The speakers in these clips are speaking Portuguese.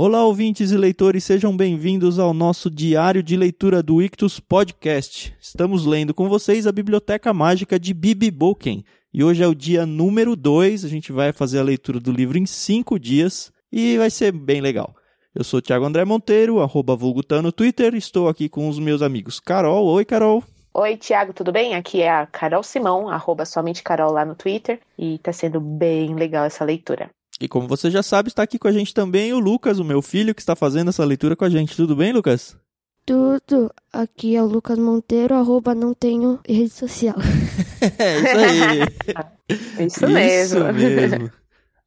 Olá, ouvintes e leitores, sejam bem-vindos ao nosso diário de leitura do Ictus Podcast. Estamos lendo com vocês a Biblioteca Mágica de Bibi Boken. E hoje é o dia número 2, a gente vai fazer a leitura do livro em 5 dias e vai ser bem legal. Eu sou o Thiago André Monteiro, arroba Vulgutan no Twitter, estou aqui com os meus amigos Carol. Oi, Carol. Oi, Tiago, tudo bem? Aqui é a Carol Simão, arroba somente Carol lá no Twitter, e tá sendo bem legal essa leitura. E como você já sabe, está aqui com a gente também o Lucas, o meu filho, que está fazendo essa leitura com a gente. Tudo bem, Lucas? Tudo. Aqui é o Lucas Monteiro, arroba não tenho rede social. é isso aí. isso mesmo. Isso mesmo.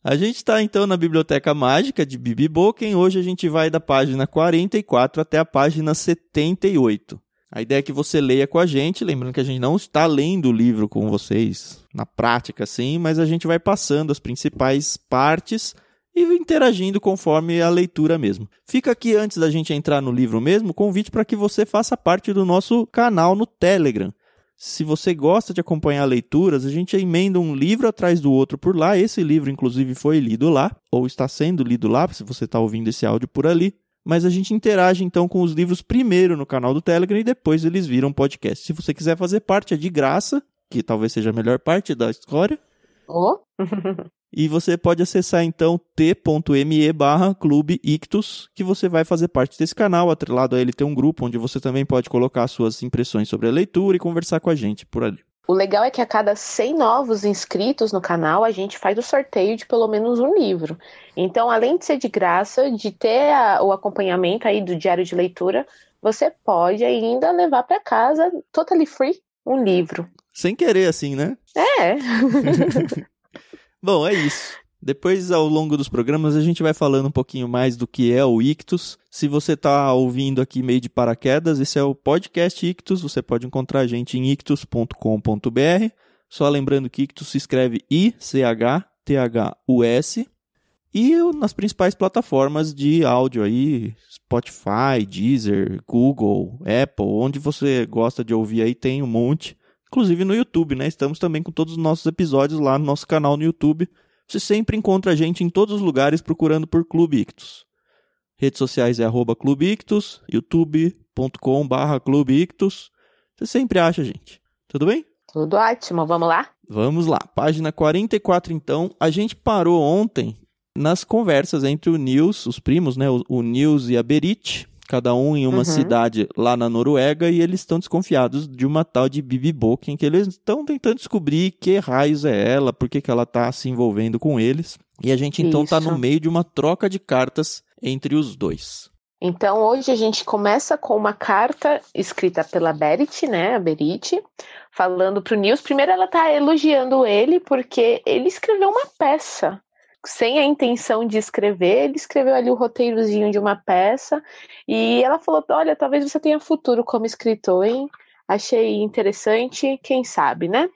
A gente está então na Biblioteca Mágica de Bibi Boken. Hoje a gente vai da página 44 até a página 78. A ideia é que você leia com a gente, lembrando que a gente não está lendo o livro com vocês na prática, sim, mas a gente vai passando as principais partes e interagindo conforme a leitura mesmo. Fica aqui antes da gente entrar no livro mesmo, convite para que você faça parte do nosso canal no Telegram. Se você gosta de acompanhar leituras, a gente emenda um livro atrás do outro por lá. Esse livro, inclusive, foi lido lá, ou está sendo lido lá, se você está ouvindo esse áudio por ali mas a gente interage então com os livros primeiro no canal do Telegram e depois eles viram podcast. Se você quiser fazer parte, é de graça, que talvez seja a melhor parte da história. Oh. e você pode acessar então t.me barra clube ictus, que você vai fazer parte desse canal. Atrelado a ele tem um grupo onde você também pode colocar suas impressões sobre a leitura e conversar com a gente por ali. O legal é que a cada 100 novos inscritos no canal, a gente faz o sorteio de pelo menos um livro. Então, além de ser de graça, de ter a, o acompanhamento aí do diário de leitura, você pode ainda levar para casa, totally free, um livro. Sem querer, assim, né? É. Bom, é isso. Depois, ao longo dos programas, a gente vai falando um pouquinho mais do que é o Ictus. Se você está ouvindo aqui meio de paraquedas, esse é o podcast Ictus. Você pode encontrar a gente em ictus.com.br. Só lembrando que Ictus se escreve I-C-H-T-H-U-S. E nas principais plataformas de áudio aí, Spotify, Deezer, Google, Apple, onde você gosta de ouvir aí, tem um monte. Inclusive no YouTube, né? Estamos também com todos os nossos episódios lá no nosso canal no YouTube. Você sempre encontra a gente em todos os lugares procurando por Clube Ictus. Redes sociais é arroba Clube Ictus, youtube.com barra Clube Ictus. Você sempre acha a gente. Tudo bem? Tudo ótimo, vamos lá? Vamos lá. Página 44, então. A gente parou ontem nas conversas entre o Nils, os primos, né? O, Nils e a Berit, cada um em uma uhum. cidade lá na Noruega, e eles estão desconfiados de uma tal de Bibi Boken, que eles estão tentando descobrir que raios é ela, por que, que ela está se envolvendo com eles. E a gente então está no meio de uma troca de cartas entre os dois. Então hoje a gente começa com uma carta escrita pela Berit, né, a Berit, falando para o Nils. Primeiro ela está elogiando ele porque ele escreveu uma peça sem a intenção de escrever, ele escreveu ali o roteirozinho de uma peça e ela falou: Olha, talvez você tenha futuro como escritor, hein? Achei interessante, quem sabe, né?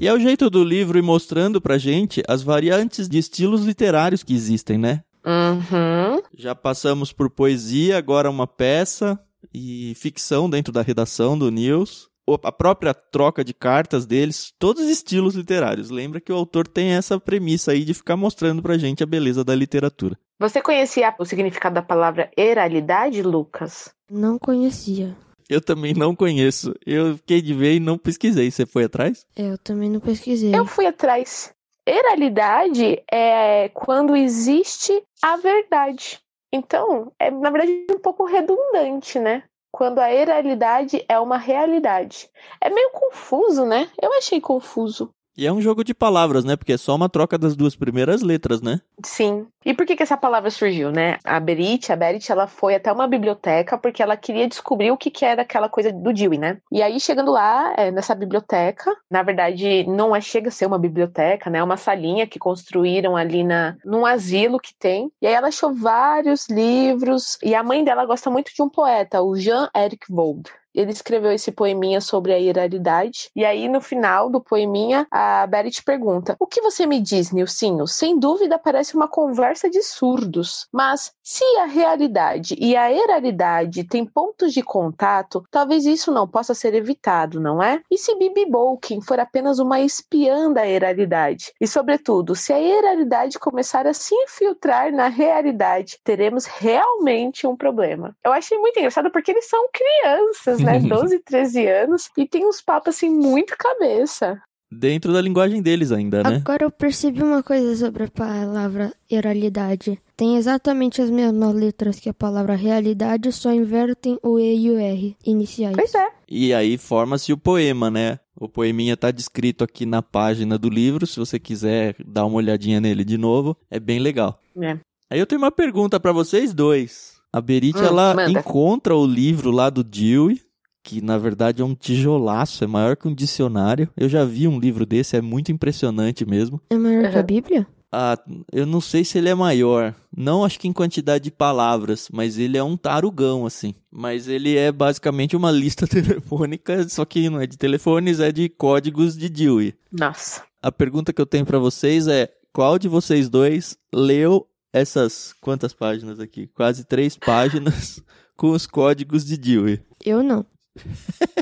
E é o jeito do livro ir mostrando pra gente as variantes de estilos literários que existem, né? Uhum. Já passamos por poesia, agora uma peça e ficção dentro da redação do News a própria troca de cartas deles, todos os estilos literários. Lembra que o autor tem essa premissa aí de ficar mostrando pra gente a beleza da literatura. Você conhecia o significado da palavra eralidade, Lucas? Não conhecia. Eu também não conheço. Eu fiquei de ver e não pesquisei. Você foi atrás? É, eu também não pesquisei. Eu fui atrás. Eralidade é quando existe a verdade. Então, é na verdade um pouco redundante, né? Quando a irrealidade é uma realidade. É meio confuso, né? Eu achei confuso. E é um jogo de palavras, né? Porque é só uma troca das duas primeiras letras, né? Sim. E por que, que essa palavra surgiu, né? A Berit, a Berit, ela foi até uma biblioteca porque ela queria descobrir o que, que era aquela coisa do Dewey, né? E aí, chegando lá, é, nessa biblioteca, na verdade, não é chega a ser uma biblioteca, né? É uma salinha que construíram ali na, num asilo que tem. E aí ela achou vários livros. E a mãe dela gosta muito de um poeta, o Jean-Eric Vold ele escreveu esse poeminha sobre a iralidade. E aí, no final do poeminha, a Berit pergunta: O que você me diz, Nilcinho? Sem dúvida, parece uma conversa conversa de surdos. Mas se a realidade e a eralidade têm pontos de contato, talvez isso não possa ser evitado, não é? E se Bibi Bolkin for apenas uma espiã da eralidade? E, sobretudo, se a eralidade começar a se infiltrar na realidade, teremos realmente um problema. Eu achei muito engraçado porque eles são crianças, né? 12, 13 anos, e tem uns papos assim muito cabeça. Dentro da linguagem deles ainda, né? Agora eu percebi uma coisa sobre a palavra oralidade. Tem exatamente as mesmas letras que a palavra realidade, só invertem o E e o R iniciais. Pois é. E aí forma-se o poema, né? O poeminha tá descrito aqui na página do livro, se você quiser dar uma olhadinha nele de novo, é bem legal. É. Aí eu tenho uma pergunta pra vocês dois. A Berit, Hum, ela manda. encontra o livro lá do Dewey, que na verdade é um tijolaço, é maior que um dicionário. Eu já vi um livro desse, é muito impressionante mesmo. É maior que a. Bíblia? Ah, eu não sei se ele é maior. Não acho que em quantidade de palavras, mas ele é um tarugão, assim. Mas ele é basicamente uma lista telefônica, só que não é de telefones, é de códigos de Dewey. Nossa. A pergunta que eu tenho pra vocês é: qual de vocês dois leu essas quantas páginas aqui? Quase três páginas com os códigos de Dewey. Eu não.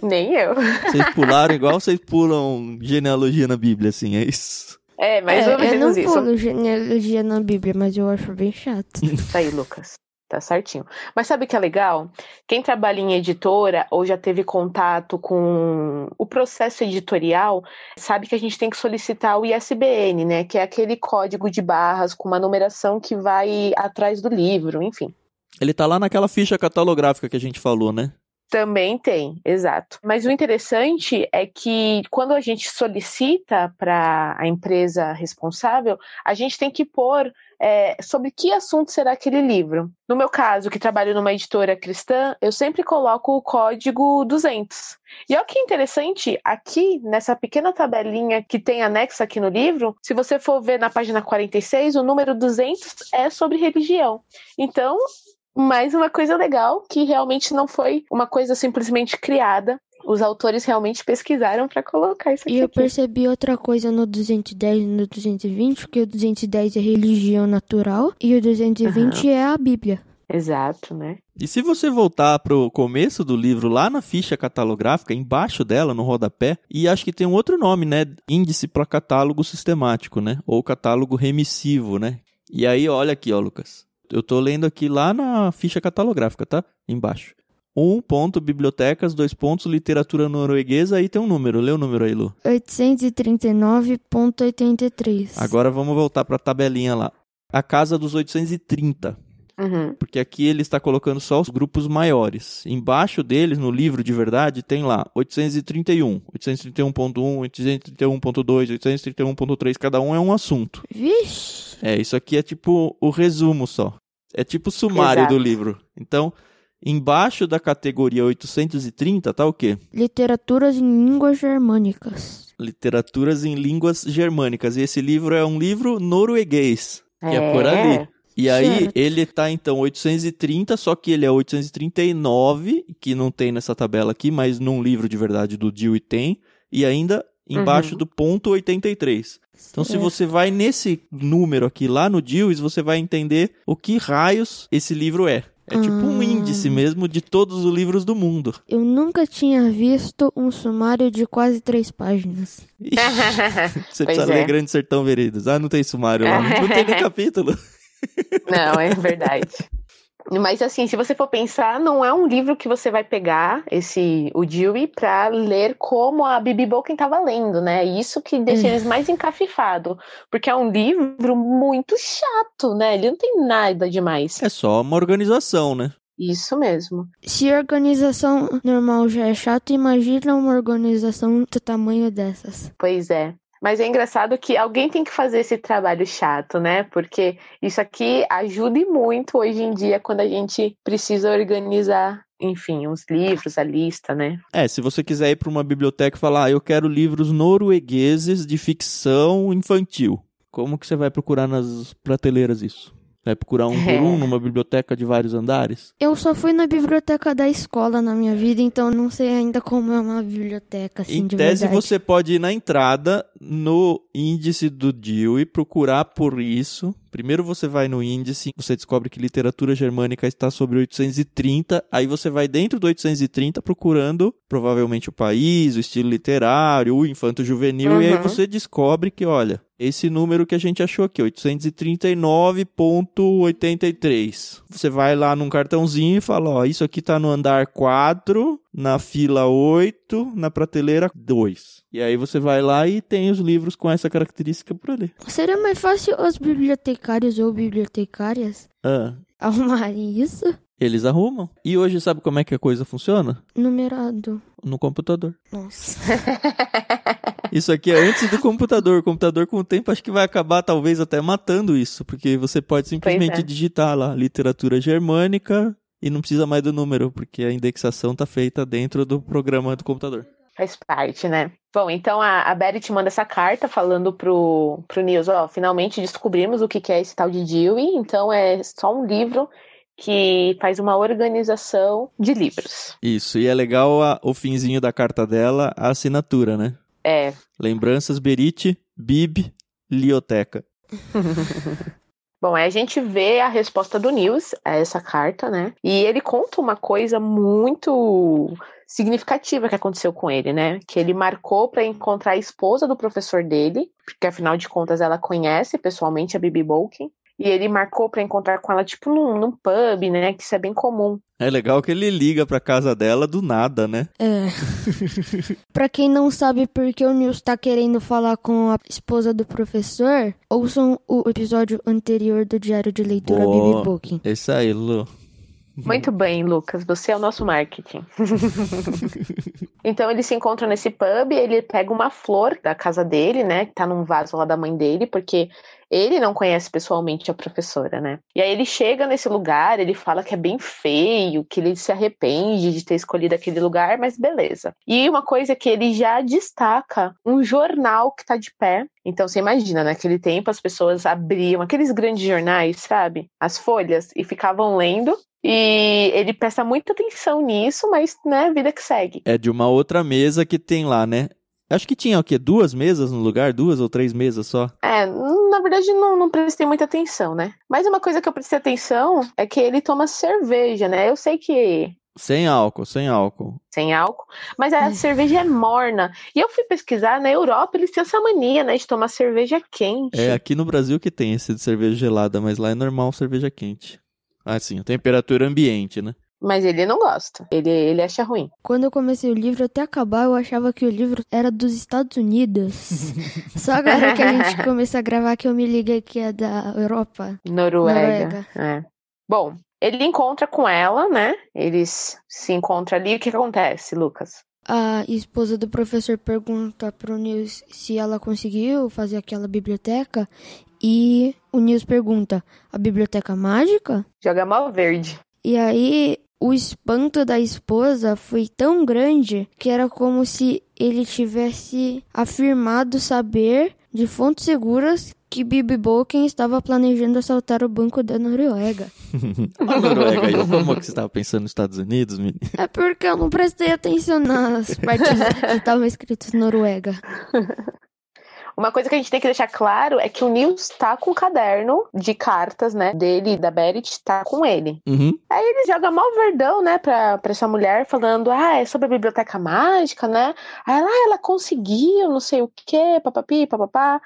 Nem eu. Vocês pularam igual vocês pulam genealogia na Bíblia, assim, é isso. É, mais é, ou menos eu não isso. pulo genealogia na Bíblia, mas eu acho bem chato. Tá aí, Lucas. Tá certinho. Mas sabe o que é legal? Quem trabalha em editora ou já teve contato com o processo editorial, sabe que a gente tem que solicitar o ISBN, né? Que é aquele código de barras com uma numeração que vai atrás do livro, enfim. Ele tá lá naquela ficha catalográfica que a gente falou, né? Também tem, exato. Mas o interessante é que quando a gente solicita para a empresa responsável, a gente tem que pôr é, sobre que assunto será aquele livro. No meu caso, que trabalho numa editora cristã, eu sempre coloco o código 200. E olha que interessante, aqui nessa pequena tabelinha que tem anexo aqui no livro, se você for ver na página 46, o número 200 é sobre religião. Então, mais uma coisa legal que realmente não foi uma coisa simplesmente criada. Os autores realmente pesquisaram para colocar isso aqui. E eu aqui. percebi outra coisa no 210 e no 220, que o 210 é religião natural e o 220 é a Bíblia. Exato, né? E se você voltar pro começo do livro, lá na ficha catalográfica, embaixo dela, no rodapé, e acho que tem um outro nome, né? Índice para catálogo sistemático, né? Ou catálogo remissivo, né? E aí, olha aqui, ó, Lucas. Eu tô lendo aqui lá na ficha catalográfica, tá? Embaixo. 1 ponto bibliotecas, dois pontos literatura norueguesa, aí tem um número. Lê o número aí, Lu. 839.83. Agora vamos voltar pra tabelinha lá. A casa dos 830. Uhum. Porque aqui ele está colocando só os grupos maiores. Embaixo deles, no livro de verdade, tem lá 831, 831.1, 831.2, 831.3, cada um é um assunto. Vixe! É, isso aqui é tipo o resumo só. É tipo o sumário Exato. do livro. Então, embaixo da categoria 830 tá o quê? Literaturas em línguas germânicas. Literaturas em línguas germânicas. E esse livro é um livro norueguês, que é, por ali. E aí, Certo. ele tá então 830, só que ele é 839, que não tem nessa tabela aqui, mas num livro de verdade do Dewey tem, e ainda embaixo Uhum. do ponto 83. Então, se você vai nesse número aqui lá no Dewey, você vai entender o que raios esse livro é. É tipo um Ah. índice mesmo de todos os livros do mundo. Eu nunca tinha visto um sumário de quase três páginas. Ixi, você Pois precisa é. ler Grande Sertão Veredas. Ah, não tem sumário lá. Não tem nem capítulo. Não, é verdade. Mas assim, se você for pensar, não é um livro que você vai pegar esse o Dewey para ler como a Bibi Bolkin estava lendo, né? Isso que deixa eles mais encafifado, porque é um livro muito chato, né? Ele não tem nada demais. É só uma organização, né? Isso mesmo. Se a organização normal já é chato, imagina uma organização do tamanho dessas. Pois é. Mas é engraçado que alguém tem que fazer esse trabalho chato, né? Porque isso aqui ajuda e muito hoje em dia quando a gente precisa organizar, enfim, os livros, a lista, né? É, se você quiser ir para uma biblioteca e falar, ah, eu quero livros noruegueses de ficção infantil. Como que você vai procurar nas prateleiras isso? Vai procurar um por É. um numa biblioteca de vários andares? Eu só fui na biblioteca da escola na minha vida, então não sei ainda como é uma biblioteca assim em de tese, verdade. você pode ir na entrada no índice do Dewey, procurar por isso. Primeiro você vai no índice, você descobre que literatura germânica está sobre 830, aí você vai dentro do 830 procurando provavelmente o país, o estilo literário, o infanto juvenil, uhum. e aí uhum. você descobre que, olha, esse número que a gente achou aqui, 839.83. Você vai lá num cartãozinho e fala, ó, isso aqui tá no andar 4, na fila 8, na prateleira 2. E aí você vai lá e tem os livros com essa característica por ali. Seria mais fácil os bibliotecários ou bibliotecárias ah. arrumarem isso? Eles arrumam. E hoje sabe como é que a coisa funciona? Numerado. No computador. Nossa. Isso aqui é antes do computador. O computador, com o tempo, acho que vai acabar, talvez, até matando isso. Porque você pode simplesmente é. digitar lá literatura germânica e não precisa mais do número, porque a indexação está feita dentro do programa do computador. Faz parte, né? Bom, então a, a Betty manda essa carta falando pro, pro Nils, ó, finalmente descobrimos o que, que é esse tal de Dewey, então é só um livro que faz uma organização de livros. Isso, e é legal a, o finzinho da carta dela, a assinatura, né? É. Lembranças Berite, Bib, Lioteca. Bom, aí a gente vê a resposta do Nils a essa carta, né? E ele conta uma coisa muito significativa que aconteceu com ele, né? Que ele marcou para encontrar a esposa do professor dele, porque afinal de contas ela conhece pessoalmente a Bibi Bolkin. E ele marcou para encontrar com ela, tipo, num, num, pub, né? Que isso é bem comum. É legal que ele liga pra casa dela do nada, né? É. pra quem não sabe por que o Nils tá querendo falar com a esposa do professor, ouçam o episódio anterior do Diário de Leitura Boa. Bibi Booking. Esse aí, Lu. Muito bem, Lucas. Você é o nosso marketing. então ele se encontra nesse pub, ele pega uma flor da casa dele, né? Que tá num vaso lá da mãe dele, porque ele não conhece pessoalmente a professora, né? E aí ele chega nesse lugar, ele fala que é bem feio, que ele se arrepende de ter escolhido aquele lugar, mas beleza. E uma coisa que ele já destaca, um jornal que tá de pé. Então você imagina, naquele tempo as pessoas abriam aqueles grandes jornais, sabe? As folhas e ficavam lendo e ele presta muita atenção nisso, mas, né, vida que segue. É de uma outra mesa que tem lá, né? Acho que tinha o quê? Duas mesas no lugar? Duas ou três mesas só? É, na verdade não, não prestei muita atenção, né? Mas uma coisa que eu prestei atenção é que ele toma cerveja, né? Eu sei que sem álcool, sem álcool. Sem álcool. Mas a cerveja é morna. E eu fui pesquisar, na Europa eles têm essa mania, né, de tomar cerveja quente. É aqui no Brasil que tem esse de cerveja gelada, mas lá é normal cerveja quente. Ah, sim, temperatura ambiente, né? Mas ele não gosta. Ele, ele acha ruim. Quando eu comecei o livro, até acabar, eu achava que o livro era dos Estados Unidos. Só agora que a gente começa a gravar que eu me liguei que é da Europa. Noruega. Noruega. É. Bom, ele encontra com ela, né? Eles se encontram ali. O que, que acontece, Lucas? A esposa do professor pergunta pro Nils se ela conseguiu fazer aquela biblioteca e o Nils pergunta: a biblioteca mágica? Joga mal verde. E aí o espanto da esposa foi tão grande que era como se ele tivesse afirmado saber de fontes seguras que Bibi Bolken estava planejando assaltar o banco da Noruega. a Noruega, eu como que você estava pensando nos Estados Unidos, menino? É porque eu não prestei atenção nas partes que estavam escritas Noruega. Uma coisa que a gente tem que deixar claro é que o Nils tá com o caderno de cartas, né? Dele e da Berit, tá com ele. Uhum. Aí ele joga mal verdão, né, pra, pra essa mulher, falando, ah, é sobre a biblioteca mágica, né? Aí ela, ah, ela conseguiu, não sei o quê, papapi, papapá.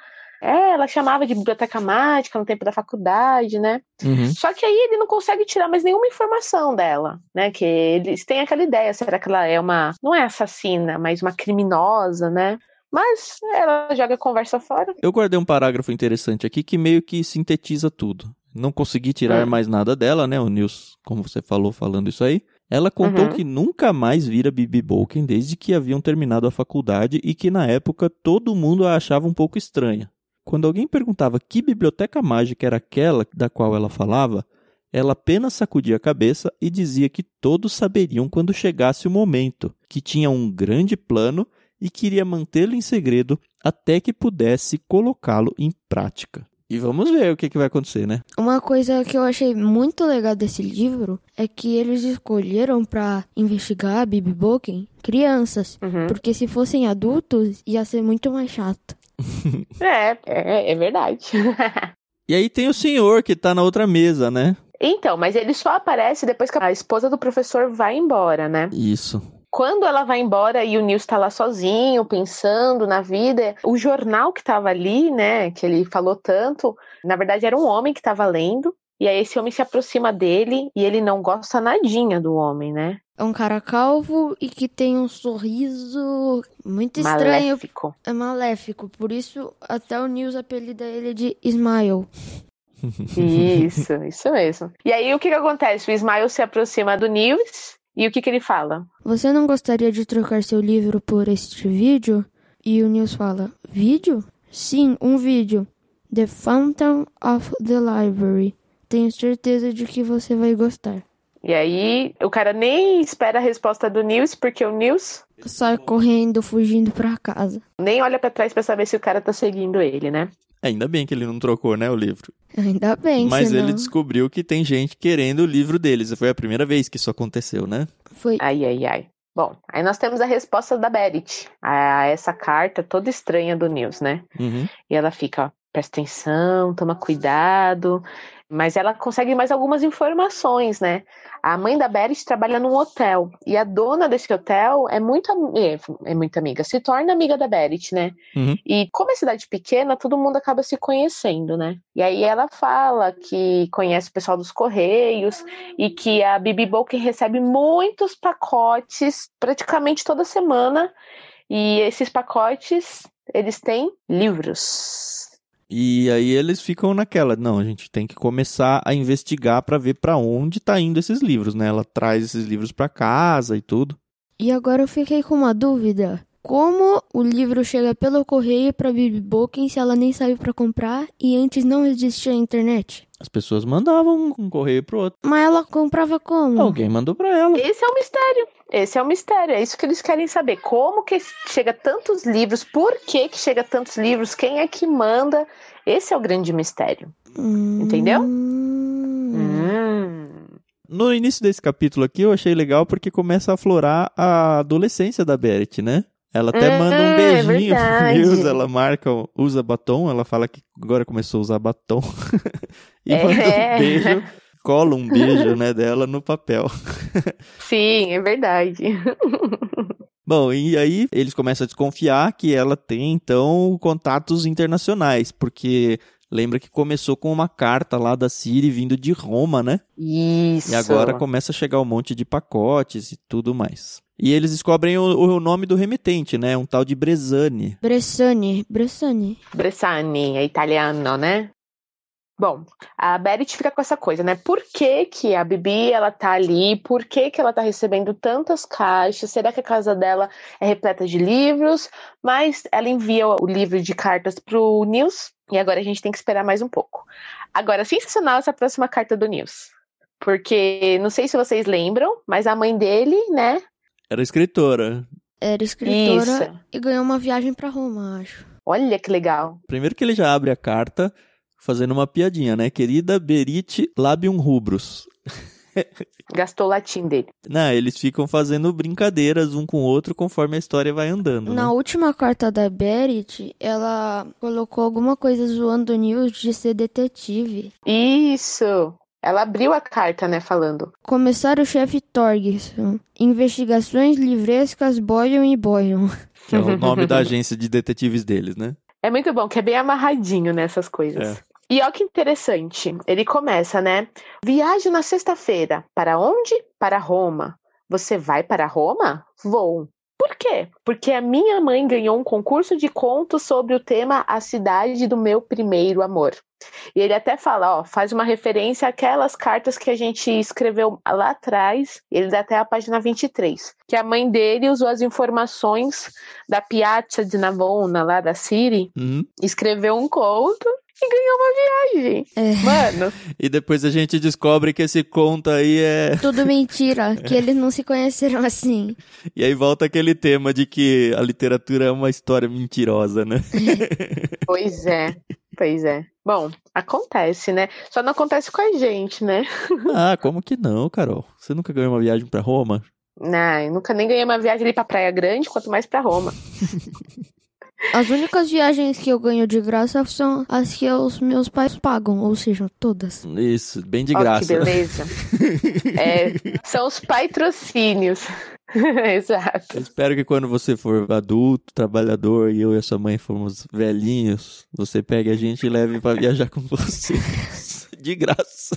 É, ela chamava de biblioteca mágica no tempo da faculdade, né? Uhum. Só que aí ele não consegue tirar mais nenhuma informação dela, né? Que eles têm aquela ideia, será que ela é uma, não é assassina, mas uma criminosa, né? Mas ela joga a conversa fora. Eu guardei um parágrafo interessante aqui que meio que sintetiza tudo. Não consegui tirar hum. mais nada dela, né? O Nils, como você falou, falando isso aí. Ela contou uhum. que nunca mais vira Bibi Bolken desde que haviam terminado a faculdade e que na época todo mundo a achava um pouco estranha. Quando alguém perguntava que biblioteca mágica era aquela da qual ela falava, ela apenas sacudia a cabeça e dizia que todos saberiam quando chegasse o momento, que tinha um grande plano e queria mantê-lo em segredo até que pudesse colocá-lo em prática. E vamos ver o que, que vai acontecer, né? Uma coisa que eu achei muito legal desse livro é que eles escolheram para investigar a Bibi Boken crianças, uhum. porque se fossem adultos ia ser muito mais chato. é, é, é verdade. e aí tem o senhor que tá na outra mesa, né? Então, mas ele só aparece depois que a esposa do professor vai embora, né? Isso. Quando ela vai embora e o Nils tá lá sozinho, pensando na vida, o jornal que tava ali, né, que ele falou tanto, na verdade era um homem que tava lendo, e aí esse homem se aproxima dele e ele não gosta nadinha do homem, né? É um cara calvo e que tem um sorriso muito estranho. Maléfico. É maléfico. Por isso, até o Nils apelida ele de Smile. Isso, isso mesmo. E aí o que, que acontece? O Ismael se aproxima do Nils e o que, que ele fala? Você não gostaria de trocar seu livro por este vídeo? E o Nils fala: Vídeo? Sim, um vídeo. The Fountain of the Library. Tenho certeza de que você vai gostar. E aí, o cara nem espera a resposta do Nils, porque o Nils sai correndo, fugindo pra casa. Nem olha para trás para saber se o cara tá seguindo ele, né? Ainda bem que ele não trocou, né, o livro. Ainda bem, Mas senão... ele descobriu que tem gente querendo o livro deles. Foi a primeira vez que isso aconteceu, né? Foi. Ai, ai, ai. Bom, aí nós temos a resposta da Berit a essa carta toda estranha do Nils, né? Uhum. E ela fica, ó, presta atenção, toma cuidado. Mas ela consegue mais algumas informações, né? A mãe da Berit trabalha num hotel. E a dona desse hotel é muito, é, é muito amiga, se torna amiga da Berit, né? Uhum. E como é cidade pequena, todo mundo acaba se conhecendo, né? E aí ela fala que conhece o pessoal dos Correios e que a Bibi Bolken recebe muitos pacotes praticamente toda semana. E esses pacotes, eles têm livros. E aí eles ficam naquela, não, a gente tem que começar a investigar para ver para onde tá indo esses livros, né? Ela traz esses livros para casa e tudo. E agora eu fiquei com uma dúvida. Como o livro chega pelo correio para Bibi Bolken se ela nem saiu para comprar e antes não existia a internet? As pessoas mandavam um correio pro outro. Mas ela comprava como? Alguém mandou para ela. Esse é o mistério. Esse é o mistério. É isso que eles querem saber. Como que chega tantos livros? Por que que chega tantos livros? Quem é que manda? Esse é o grande mistério. Hum... Entendeu? Hum. No início desse capítulo aqui eu achei legal porque começa a aflorar a adolescência da Beret, né? Ela até Hum, manda um é beijinho pro verdade. Nils, ela marca, usa batom, ela fala que agora começou a usar batom. e É. manda um beijo, cola um beijo, né, dela no papel. Sim, é verdade. Bom, e aí eles começam a desconfiar que ela tem, então, contatos internacionais, porque lembra que começou com uma carta lá da Siri vindo de Roma, né? Isso. E agora começa a chegar um monte de pacotes e tudo mais. E eles descobrem o, o nome do remetente, né? Um tal de Brezani. Bressani, Bressani. Bressani, é italiano, né? Bom, a Berit fica com essa coisa, né? Por que, que a Bibi ela tá ali? Por que, que ela tá recebendo tantas caixas? Será que a casa dela é repleta de livros? Mas ela envia o livro de cartas pro Nils e agora a gente tem que esperar mais um pouco. Agora, sensacional essa próxima carta do Nils. Porque não sei se vocês lembram, mas a mãe dele, né? Era escritora. Era escritora Isso. e ganhou uma viagem pra Roma, acho. Olha que legal. Primeiro que ele já abre a carta fazendo uma piadinha, né? Querida Berit Labium Rubros. Gastou o latim dele. Não, eles ficam fazendo brincadeiras um com o outro conforme a história vai andando, Na né? última carta da Berit, ela colocou alguma coisa zoando o Nils de ser detetive. Isso. Ela abriu a carta, né, falando. Comissário-chefe Torgerson. Investigações livrescas Boyan e Boyan. Que é o nome da agência de detetives deles, né? É muito bom, que é bem amarradinho nessas coisas. É. E olha que interessante. Ele começa, né? Viagem na sexta-feira. Para onde? Para Roma. Você vai para Roma? Vou. Por quê? Porque a minha mãe ganhou um concurso de contos sobre o tema A Cidade do Meu Primeiro Amor. E ele até fala, ó, faz uma referência àquelas cartas que a gente escreveu lá atrás, ele dá até a página 23, que a mãe dele usou as informações da Piazza di Navona, lá da Siri, Uhum. escreveu um conto e ganhou uma viagem. É. Mano, E depois a gente descobre que esse conto aí é. Tudo mentira, que eles não se conheceram assim. E aí volta aquele tema de que a literatura é uma história mentirosa, né? pois é, pois é. Bom, acontece, né? Só não acontece com a gente, né? Ah, como que não, Carol? Você nunca ganhou uma viagem pra Roma? Não, eu nunca nem ganhei uma viagem ali pra Praia Grande, quanto mais pra Roma. As únicas viagens que eu ganho de graça são as que os meus pais pagam, ou seja, todas. Isso, bem de Ó, graça. que beleza. É, são os patrocínios. Exato. Eu espero que quando você for adulto, trabalhador e eu e a sua mãe formos velhinhos, você pegue a gente e leve pra viajar com você. De graça.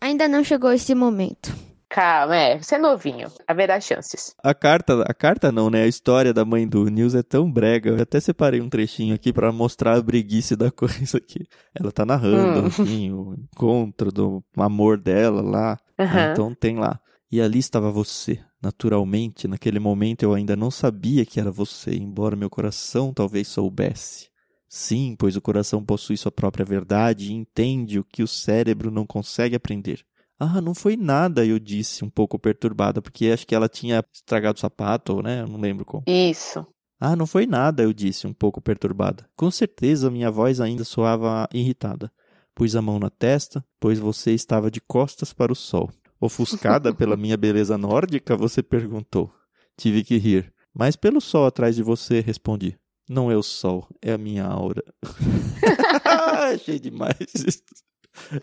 Ainda não chegou esse momento. Calma, é, você é novinho. Haverá chances. A carta, a carta não, né? A história da mãe do Nils é tão brega. Eu até separei um trechinho aqui pra mostrar a breguice da coisa aqui. Ela tá narrando, Hum. assim, o encontro do amor dela lá. Aham. Então tem lá. E ali estava você. Naturalmente, naquele momento eu ainda não sabia que era você, embora meu coração talvez soubesse. Sim, pois o coração possui sua própria verdade e entende o que o cérebro não consegue aprender. Ah, não foi nada, eu disse, um pouco perturbada, porque acho que ela tinha estragado o sapato, né? Eu não lembro como. Isso. Ah, não foi nada, eu disse, um pouco perturbada. Com certeza minha voz ainda soava irritada. Pus a mão na testa, pois você estava de costas para o sol. Ofuscada pela minha beleza nórdica, você perguntou. Tive que rir. Mas pelo sol atrás de você, respondi. Não é o sol, é a minha aura. Achei demais.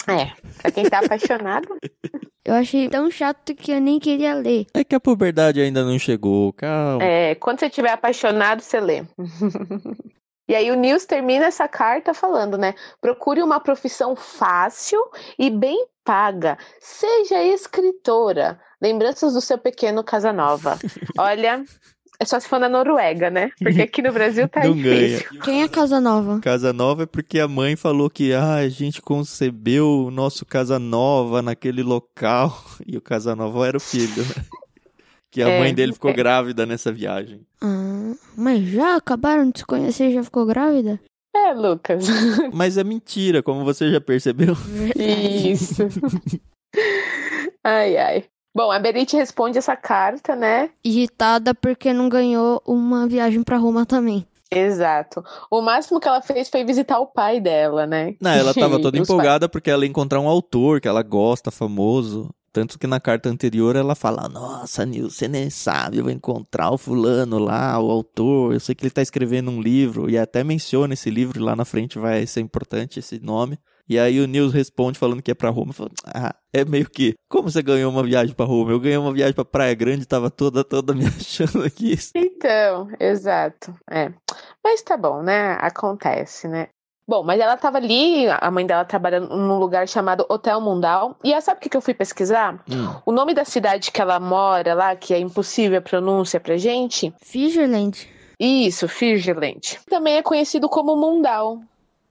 É, pra quem tá apaixonado. Eu achei tão chato que eu nem queria ler. É que a puberdade ainda não chegou, calma. É, quando você estiver apaixonado, você lê. E aí o Nils termina essa carta falando, né? Procure uma profissão fácil e bem paga. Seja escritora. Lembranças do seu pequeno Casanova. Olha, é só se for na Noruega, né? Porque aqui no Brasil tá Não difícil. Quem é Casa Nova? Casa Nova é porque a mãe falou que ah, a gente concebeu o nosso Casa Nova naquele local e o Casa Nova era o filho. né? Que a É, mãe dele ficou é. grávida nessa viagem. Ah, mas já acabaram de se conhecer e já ficou grávida? É, Lucas. Mas é mentira, como você já percebeu. Isso. ai, ai. Bom, a Berit responde essa carta, né? Irritada porque não ganhou uma viagem pra Roma também. Exato. O máximo que ela fez foi visitar o pai dela, né? Não, ela tava toda empolgada porque ela ia encontrar um autor que ela gosta, famoso. Tanto que na carta anterior ela fala: Nossa, Nil, você nem sabe, eu vou encontrar o fulano lá, o autor. Eu sei que ele tá escrevendo um livro. E até menciona esse livro lá na frente vai ser importante esse nome. E aí o Nils responde falando que é pra Roma. Fala, ah, é meio que, como você ganhou uma viagem pra Roma? Eu ganhei uma viagem pra Praia Grande, tava toda, toda me achando aqui. Então, exato. É. Mas tá bom, né? Acontece, né? Bom, mas ela tava ali, a mãe dela trabalhando num lugar chamado Hotel Mundal. E aí, sabe o que que eu fui pesquisar? Hum. O nome da cidade que ela mora lá, que é impossível a pronúncia pra gente. Fisherland. Isso, Firgeland. Também é conhecido como Mundal.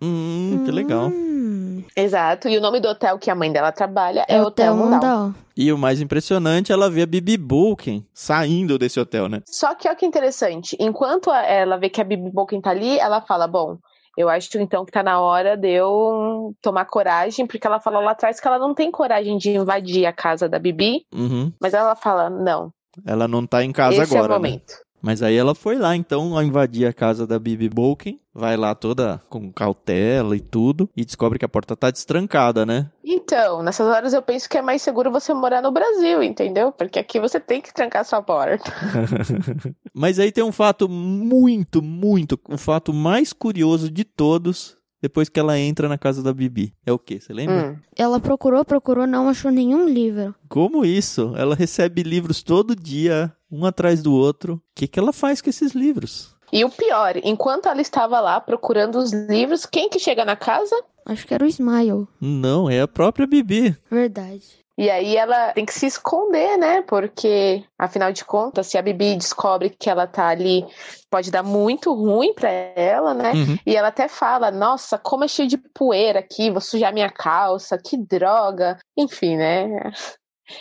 Hum, que legal. Hum, Exato. E o nome do hotel que a mãe dela trabalha é, é Hotel, Mundal. Mundal. E o mais impressionante, ela vê a Bibi Bulkin saindo desse hotel, né? Só que olha que interessante. Enquanto ela vê que a Bibi Bolkin tá ali, ela fala: Bom, eu acho então que tá na hora de eu tomar coragem, porque ela falou lá atrás que ela não tem coragem de invadir a casa da Bibi, Uhum. mas ela fala: Não, Ela não tá em casa esse é agora, o né? Mas aí ela foi lá, então, a invadir a casa da Bibi Bolkin, vai lá toda com cautela e tudo, e descobre que a porta tá destrancada, né? Então, nessas horas eu penso que é mais seguro você morar no Brasil, entendeu? Porque aqui você tem que trancar sua porta. Mas aí tem um fato muito, muito, o fato mais curioso de todos, depois que ela entra na casa da Bibi. É o quê? Você lembra? Hum. Ela procurou, procurou, não achou nenhum livro. Como isso? Ela recebe livros todo dia, um atrás do outro. O que, que ela faz com esses livros? E o pior, enquanto ela estava lá procurando os livros, quem que chega na casa? Acho que era o Smile. Não, é a própria Bibi. Verdade. E aí ela tem que se esconder, né? Porque, afinal de contas, se a Bibi descobre que ela tá ali, pode dar muito ruim pra ela, né? Uhum. E ela até fala: Nossa, como é cheio de poeira aqui, vou sujar minha calça, que droga. Enfim, né?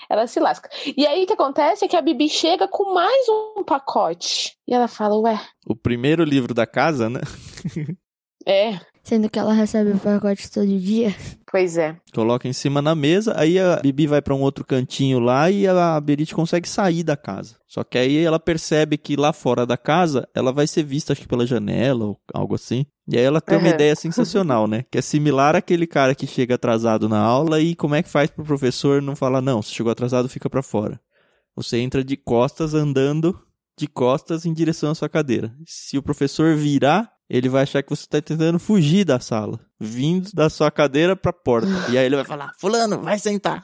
Ela se lasca. E aí o que acontece é que a Bibi chega com mais um pacote. E ela fala: Ué, O primeiro livro da casa, né? é, Sendo que ela recebe o pacote todo dia. pois é. Coloca em cima na mesa, aí a Bibi vai pra um outro cantinho lá e a Berit consegue sair da casa. Só que aí ela percebe que lá fora da casa ela vai ser vista, acho que pela janela ou algo assim. E aí ela tem uma Uhum. ideia sensacional, né? Que é similar àquele cara que chega atrasado na aula e como é que faz pro professor não falar, não, se chegou atrasado, fica pra fora. Você entra de costas andando de costas em direção à sua cadeira. Se o professor virar, ele vai achar que você está tentando fugir da sala, vindo da sua cadeira para a porta. E aí ele vai falar: Fulano, vai sentar.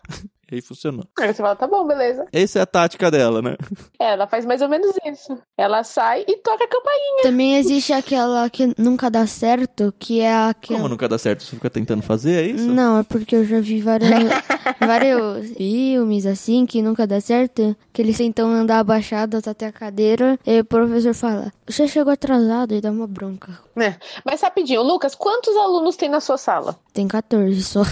E aí funcionou. Aí você fala, tá bom, beleza. Essa é a tática dela, né? É, ela faz mais ou menos isso. Ela sai e toca a campainha. Também existe aquela que nunca dá certo, que é aquela. Como nunca dá certo, você fica tentando fazer, é isso? Não, é porque eu já vi vários, vários filmes assim que nunca dá certo, que eles tentam andar abaixados até a cadeira e o professor fala: Você chegou atrasado e dá uma bronca. É. Mas rapidinho, Lucas, quantos alunos tem na sua sala? Tem 14 só.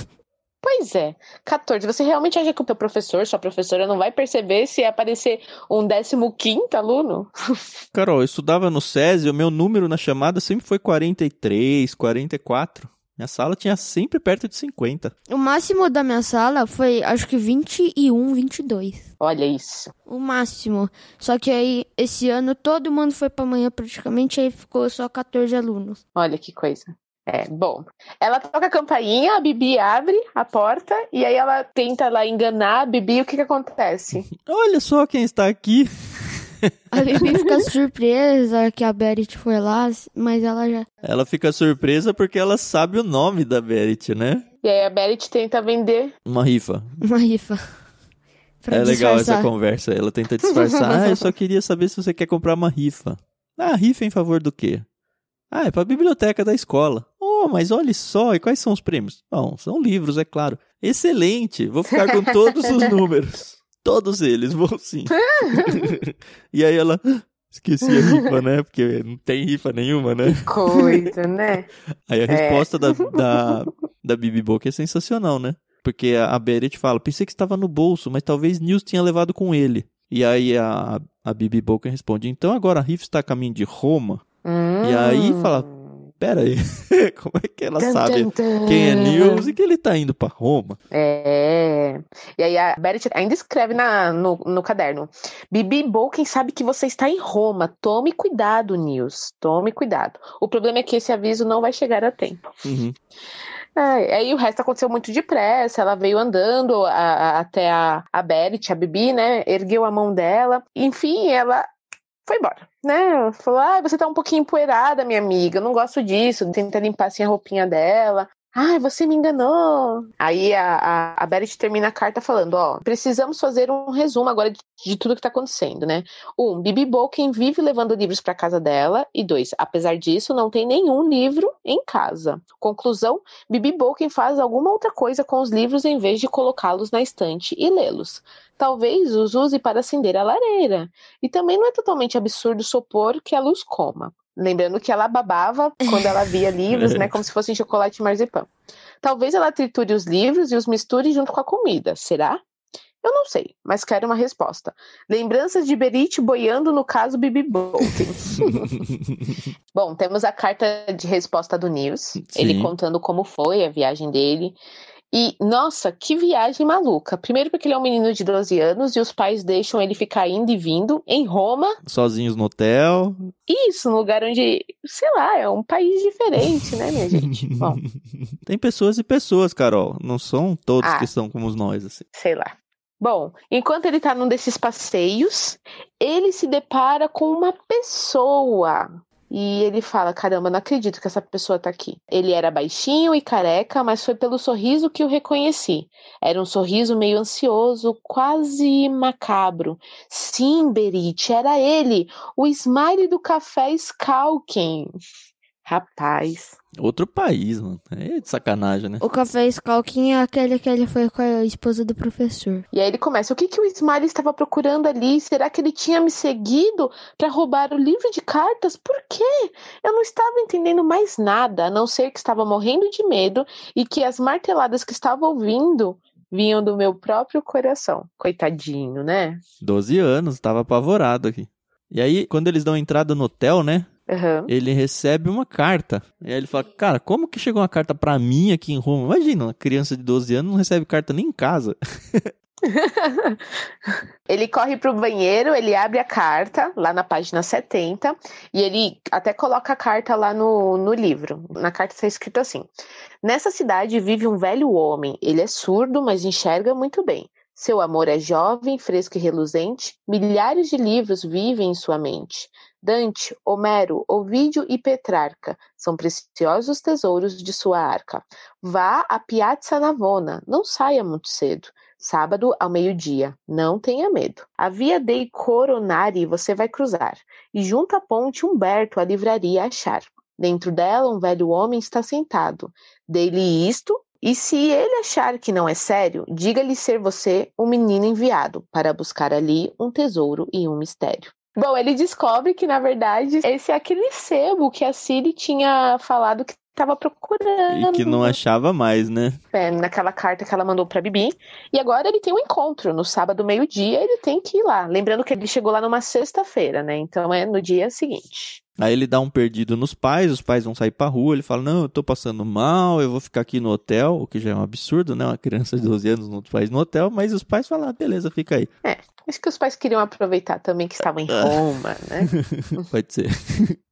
Pois é, 14. Você realmente acha que o teu professor, sua professora, não vai perceber se aparecer um 15 aluno? Carol, eu estudava no SESI, o meu número na chamada sempre foi 43, 44. Minha sala tinha sempre perto de 50. O máximo da minha sala foi, acho que 21, 22. Olha isso. O máximo. Só que aí, esse ano, todo mundo foi pra manhã praticamente, aí ficou só 14 alunos. Olha que coisa. É, bom. Ela toca a campainha, a Bibi abre a porta e aí ela tenta lá enganar a Bibi. O que que acontece? Olha só quem está aqui. A Bibi fica surpresa que a Berit foi lá, mas ela já. Ela fica surpresa porque ela sabe o nome da Berit, né? E aí a Berit tenta vender. Uma rifa. Uma rifa. Pra é legal disfarçar. essa conversa. Ela tenta disfarçar. ah, eu só queria saber se você quer comprar uma rifa. Ah, rifa em favor do quê? Ah, é pra biblioteca da escola. Mas olha só, e quais são os prêmios? Bom, são livros, é claro. Excelente, vou ficar com todos os números. Todos eles, vou sim. e aí ela, "Ah, esqueci a rifa, né? Porque não tem rifa nenhuma, né? Coisa, né? Aí a resposta da, da, da Bibi Boca é sensacional, né? Porque a, a Beret fala, pensei que estava no bolso, mas talvez Nils tinha levado com ele. E aí a, a Bibi Boca responde, então agora a rifa está a caminho de Roma? E aí fala, pera aí, como é que ela. Tum, sabe tum, tum. quem é Nils e que ele tá indo pra Roma? É. E aí a Berit ainda escreve na, no, no caderno. Bibi Bolken sabe que você está em Roma. Tome cuidado, Nils. Tome cuidado. O problema é que esse aviso não vai chegar a tempo. Uhum. É, aí o resto aconteceu muito depressa. Ela veio andando a- a- até a, a Berit, a Bibi, né? Ergueu a mão dela. Enfim, ela foi embora, né? Falou: Ah, você tá um pouquinho empoeirada, minha amiga. Eu não gosto disso. Tenta limpar assim a roupinha dela. Ai, você me enganou. Aí a, a, a Berit termina a carta falando: Ó, precisamos fazer um resumo agora de, de tudo que tá acontecendo, né? Um, Bibi Bolken vive levando livros para casa dela. E dois, apesar disso, não tem nenhum livro em casa. Conclusão: Bibi Bolken faz alguma outra coisa com os livros em vez de colocá-los na estante e lê-los. Talvez os use para acender a lareira. E também não é totalmente absurdo supor que a luz coma. Lembrando que ela babava quando ela via livros, né? Como se fossem chocolate e marzipan. Talvez ela triture os livros e os misture junto com a comida. Será? Eu não sei, mas quero uma resposta. Lembranças de Berit boiando no caso Bibi Bolton. Bom, temos a carta de resposta do Nils, ele Sim. contando como foi a viagem dele. E, nossa, que viagem maluca. Primeiro porque ele é um menino de 12 anos e os pais deixam ele ficar indo e vindo em Roma. Sozinhos no hotel. Isso, num lugar onde, sei lá, é um país diferente, né, minha gente? Bom, Tem pessoas e pessoas, Carol. Não são todos Ah. que são como nós, assim. sei lá. Bom, enquanto ele tá num desses passeios, ele se depara com uma pessoa. E ele fala: Caramba, não acredito que essa pessoa tá aqui. Ele era baixinho e careca, mas foi pelo sorriso que o reconheci. Era um sorriso meio ansioso, quase macabro. Sim, Berit, era ele, o Smiley do café Skalken. Rapaz. Outro país, mano. É de sacanagem, né? O café Skalkin é aquele que ele foi com a esposa do professor. E aí ele começa: o que, que o Smiley estava procurando ali? Será que ele tinha me seguido para roubar o livro de cartas? Por quê? Eu não estava entendendo mais nada, a não ser que estava morrendo de medo e que as marteladas que estava ouvindo vinham do meu próprio coração. Coitadinho, né? 12 anos, tava apavorado aqui. E aí, quando eles dão entrada no hotel, né? Aham. Ele recebe uma carta. E aí ele fala, cara, como que chegou uma carta pra mim aqui em Roma? Imagina, uma criança de 12 anos não recebe carta nem em casa. Ele corre pro banheiro, ele abre a carta, lá na página 70, e ele até coloca a carta lá no, no livro. Na carta está escrito assim: Nessa cidade vive um velho homem. Ele é surdo, mas enxerga muito bem. Seu amor é jovem, fresco e reluzente, milhares de livros vivem em sua mente. Dante, Homero, Ovídio e Petrarca são preciosos tesouros de sua arca. Vá a Piazza Navona, não saia muito cedo. Sábado ao meio-dia, não tenha medo. A via dei Coronari você vai cruzar, e junto à ponte Humberto a livraria achar. Dentro dela um velho homem está sentado. Dei-lhe isto, e se ele achar que não é sério, diga-lhe ser você um menino enviado para buscar ali um tesouro e um mistério. Bom, ele descobre que, na verdade, esse é aquele sebo que a Siri tinha falado que estava procurando. E que não achava mais, né? É, naquela carta que ela mandou pra Bibi. E agora ele tem um encontro. No sábado, meio-dia, ele tem que ir lá. Lembrando que ele chegou lá numa sexta-feira, né? Então é no dia seguinte. Aí ele dá um perdido nos pais, os pais vão sair pra rua, ele fala, não, eu tô passando mal, eu vou ficar aqui no hotel, o que já é um absurdo, né? Uma criança de 12 anos não faz no hotel, mas os pais falam, ah, beleza, fica aí. É, acho que os pais queriam aproveitar também que estavam em Roma, né? Pode ser.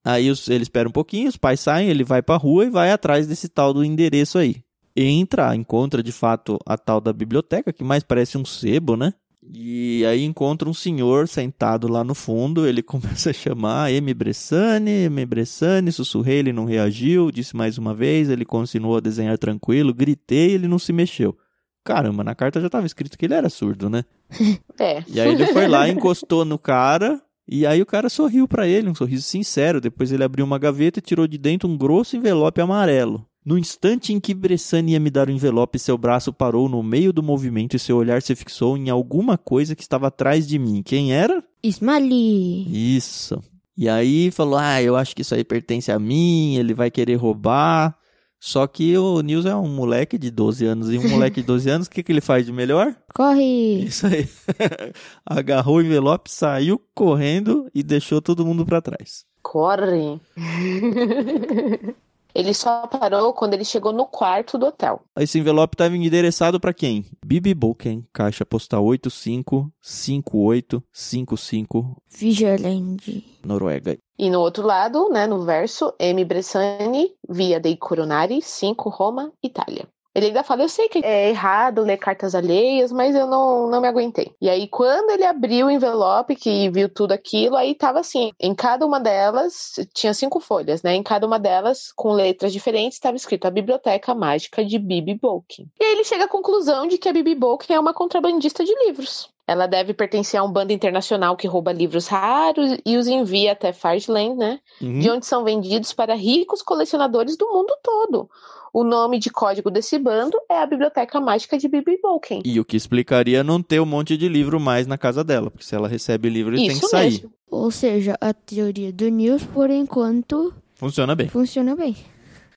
Aí os, ele espera um pouquinho, os pais saem, ele vai pra rua e vai atrás desse tal do endereço aí. Entra, encontra de fato a tal da biblioteca, que mais parece um sebo, né? E aí encontra um senhor sentado lá no fundo, ele começa a chamar M. Bressani, M. Bressani, sussurrei, ele não reagiu, disse mais uma vez, ele continuou a desenhar tranquilo, gritei, ele não se mexeu. Caramba, na carta já estava escrito que ele era surdo, né? É. E aí ele foi lá, encostou no cara, e aí o cara sorriu para ele, um sorriso sincero. Depois ele abriu uma gaveta e tirou de dentro um grosso envelope amarelo. No instante em que Bressani ia me dar o envelope, seu braço parou no meio do movimento e seu olhar se fixou em alguma coisa que estava atrás de mim. Quem era? Smiley. Isso. E aí falou: Ah, eu acho que isso aí pertence a mim, ele vai querer roubar. Só que o Nils é um moleque de 12 anos. E um moleque de 12 anos, o que, que ele faz de melhor? Corre. Isso aí. Agarrou o envelope, saiu correndo e deixou todo mundo para trás. Corre. ele só parou quando ele chegou no quarto do hotel. Esse envelope estava endereçado para quem? Bibi Boken, caixa postal 855855, Vigeland. Noruega. E no outro lado, né, no verso, M. Bressani, via dei Coronari, 5, Roma, Itália. Ele ainda fala, eu sei que é errado ler cartas alheias, mas eu não, não me aguentei. E aí, quando ele abriu o envelope, que viu tudo aquilo, aí tava assim, em cada uma delas, tinha cinco folhas, né? Em cada uma delas, com letras diferentes, estava escrito a Biblioteca Mágica de Bibi Bolkin. E aí ele chega à conclusão de que a Bibi Bolkin é uma contrabandista de livros. Ela deve pertencer a um bando internacional que rouba livros raros e os envia até Farsland, né? Uhum. De onde são vendidos para ricos colecionadores do mundo todo. O nome de código desse bando é a Biblioteca Mágica de Bibi Bolkin. E o que explicaria não ter um monte de livro mais na casa dela, porque se ela recebe livro, ele tem que Isso sair. mesmo. Ou seja, a teoria do News, por enquanto, Funciona bem. funciona bem.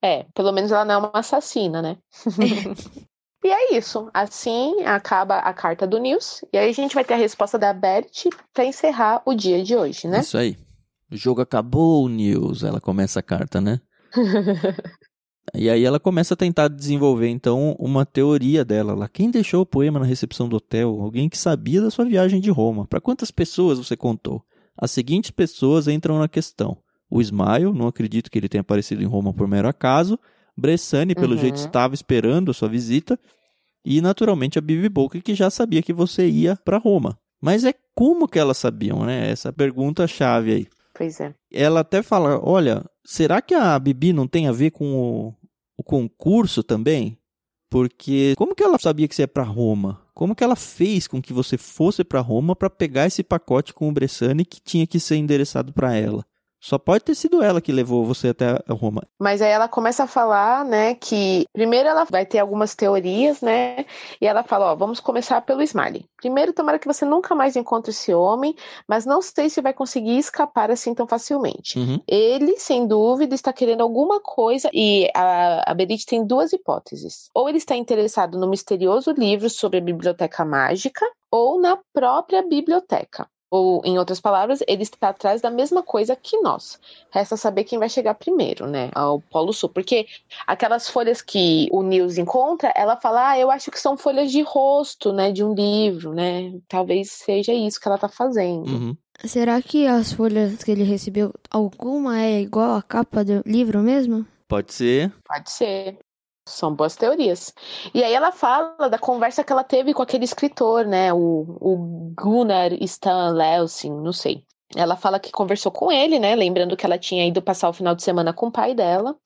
É, pelo menos ela não é uma assassina, né? e é isso. Assim acaba a carta do News. E aí a gente vai ter a resposta da Bert para encerrar o dia de hoje, né? Isso aí. O jogo acabou, News. Ela começa a carta, né? E aí ela começa a tentar desenvolver então uma teoria dela lá. Quem deixou o poema na recepção do hotel? Alguém que sabia da sua viagem de Roma. Para quantas pessoas você contou? As seguintes pessoas entram na questão. O Smile, não acredito que ele tenha aparecido em Roma por mero acaso. Bressani, pelo Uhum. jeito, estava esperando a sua visita. E, naturalmente, a Bibi Bolker, que já sabia que você ia para Roma. Mas é como que elas sabiam, né? Essa pergunta-chave aí Pois é. ela até fala: olha, será que a Bibi não tem a ver com o, o concurso também? Porque como que ela sabia que você ia para Roma? Como que ela fez com que você fosse para Roma para pegar esse pacote com o Bressani que tinha que ser endereçado para ela? Só pode ter sido ela que levou você até Roma. Mas aí ela começa a falar, né, que primeiro ela vai ter algumas teorias, né, e ela fala, ó, vamos começar pelo Smiley. Primeiro, tomara que você nunca mais encontre esse homem, mas não sei se vai conseguir escapar assim tão facilmente. Uhum. Ele, sem dúvida, está querendo alguma coisa e a, a Berit tem duas hipóteses. Ou ele está interessado no misterioso livro sobre a biblioteca mágica, ou na própria biblioteca. Ou, em outras palavras, ele está atrás da mesma coisa que nós. Resta saber quem vai chegar primeiro, né? Ao Polo Sul. Porque aquelas folhas que o Nils encontra, ela fala, ah, eu acho que são folhas de rosto, né? De um livro, né? Talvez seja isso que ela tá fazendo. Uhum. Será que as folhas que ele recebeu, alguma é igual à capa do livro mesmo? Pode ser. Pode ser. São boas teorias. E aí ela fala da conversa que ela teve com aquele escritor, né? O, o Gunnar Stan Lelsin, não sei. Ela fala que conversou com ele, né? Lembrando que ela tinha ido passar o final de semana com o pai dela.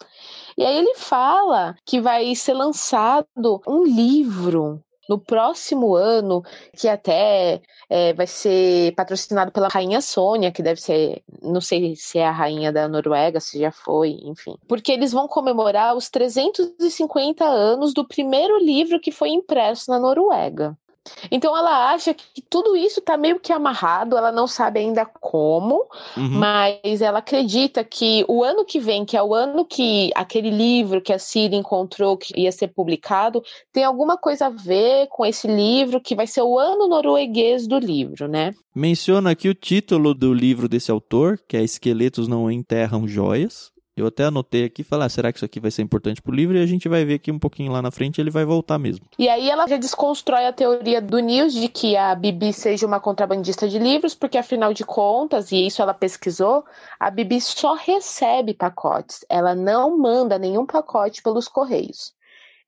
E aí ele fala que vai ser lançado um livro no próximo ano, que até é, vai ser patrocinado pela Rainha Sônia, que deve ser, não sei se é a rainha da Noruega, se já foi, enfim. Porque eles vão comemorar os 350 anos do primeiro livro que foi impresso na Noruega. Então ela acha que tudo isso está meio que amarrado, ela não sabe ainda como, uhum. mas ela acredita que o ano que vem, que é o ano que aquele livro que a Siri encontrou que ia ser publicado, tem alguma coisa a ver com esse livro, que vai ser o ano norueguês do livro, né? Menciona aqui o título do livro desse autor, que é Esqueletos Não Enterram Joias. Eu até anotei aqui e falei, ah, será que isso aqui vai ser importante pro livro? E a gente vai ver que um pouquinho lá na frente ele vai voltar mesmo. E aí ela já desconstrói a teoria do News de que a Bibi seja uma contrabandista de livros, porque afinal de contas, e isso ela pesquisou, a Bibi só recebe pacotes, ela não manda nenhum pacote pelos correios.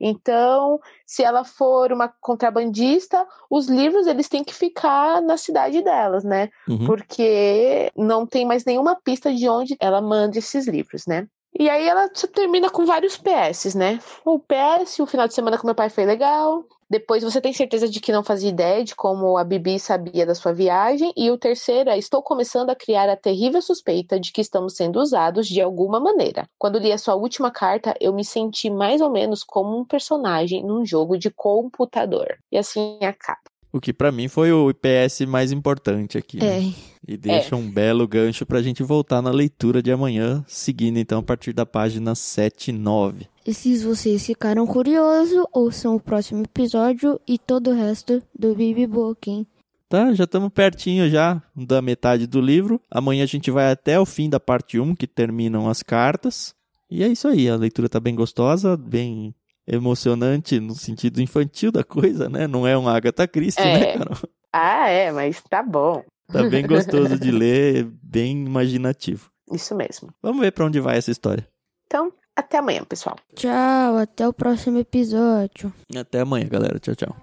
Então, se ela for uma contrabandista, os livros eles têm que ficar na cidade delas, né? Uhum. Porque não tem mais nenhuma pista de onde ela manda esses livros, né? E aí ela termina com vários PS, né? O PS, o final de semana com meu pai foi legal. Depois você tem certeza de que não fazia ideia de como a Bibi sabia da sua viagem. E o terceiro é: estou começando a criar a terrível suspeita de que estamos sendo usados de alguma maneira. Quando li a sua última carta, eu me senti mais ou menos como um personagem num jogo de computador. E assim acaba. O que para mim foi o IPS mais importante aqui. Né? É. E deixa é. um belo gancho para a gente voltar na leitura de amanhã, seguindo então a partir da página 7 e 9. E se vocês ficaram curiosos, ouçam o próximo episódio e todo o resto do Bibi Book, Tá, já estamos pertinho já da metade do livro. Amanhã a gente vai até o fim da parte 1, que terminam as cartas. E é isso aí, a leitura tá bem gostosa, bem emocionante no sentido infantil da coisa, né? Não é um Agatha Christie, né, é. né, Carol? Ah, é, mas tá bom. Tá bem gostoso de ler, bem imaginativo. Isso mesmo. Vamos ver para onde vai essa história. Então, até amanhã, pessoal. Tchau, até o próximo episódio. Até amanhã, galera. Tchau, tchau.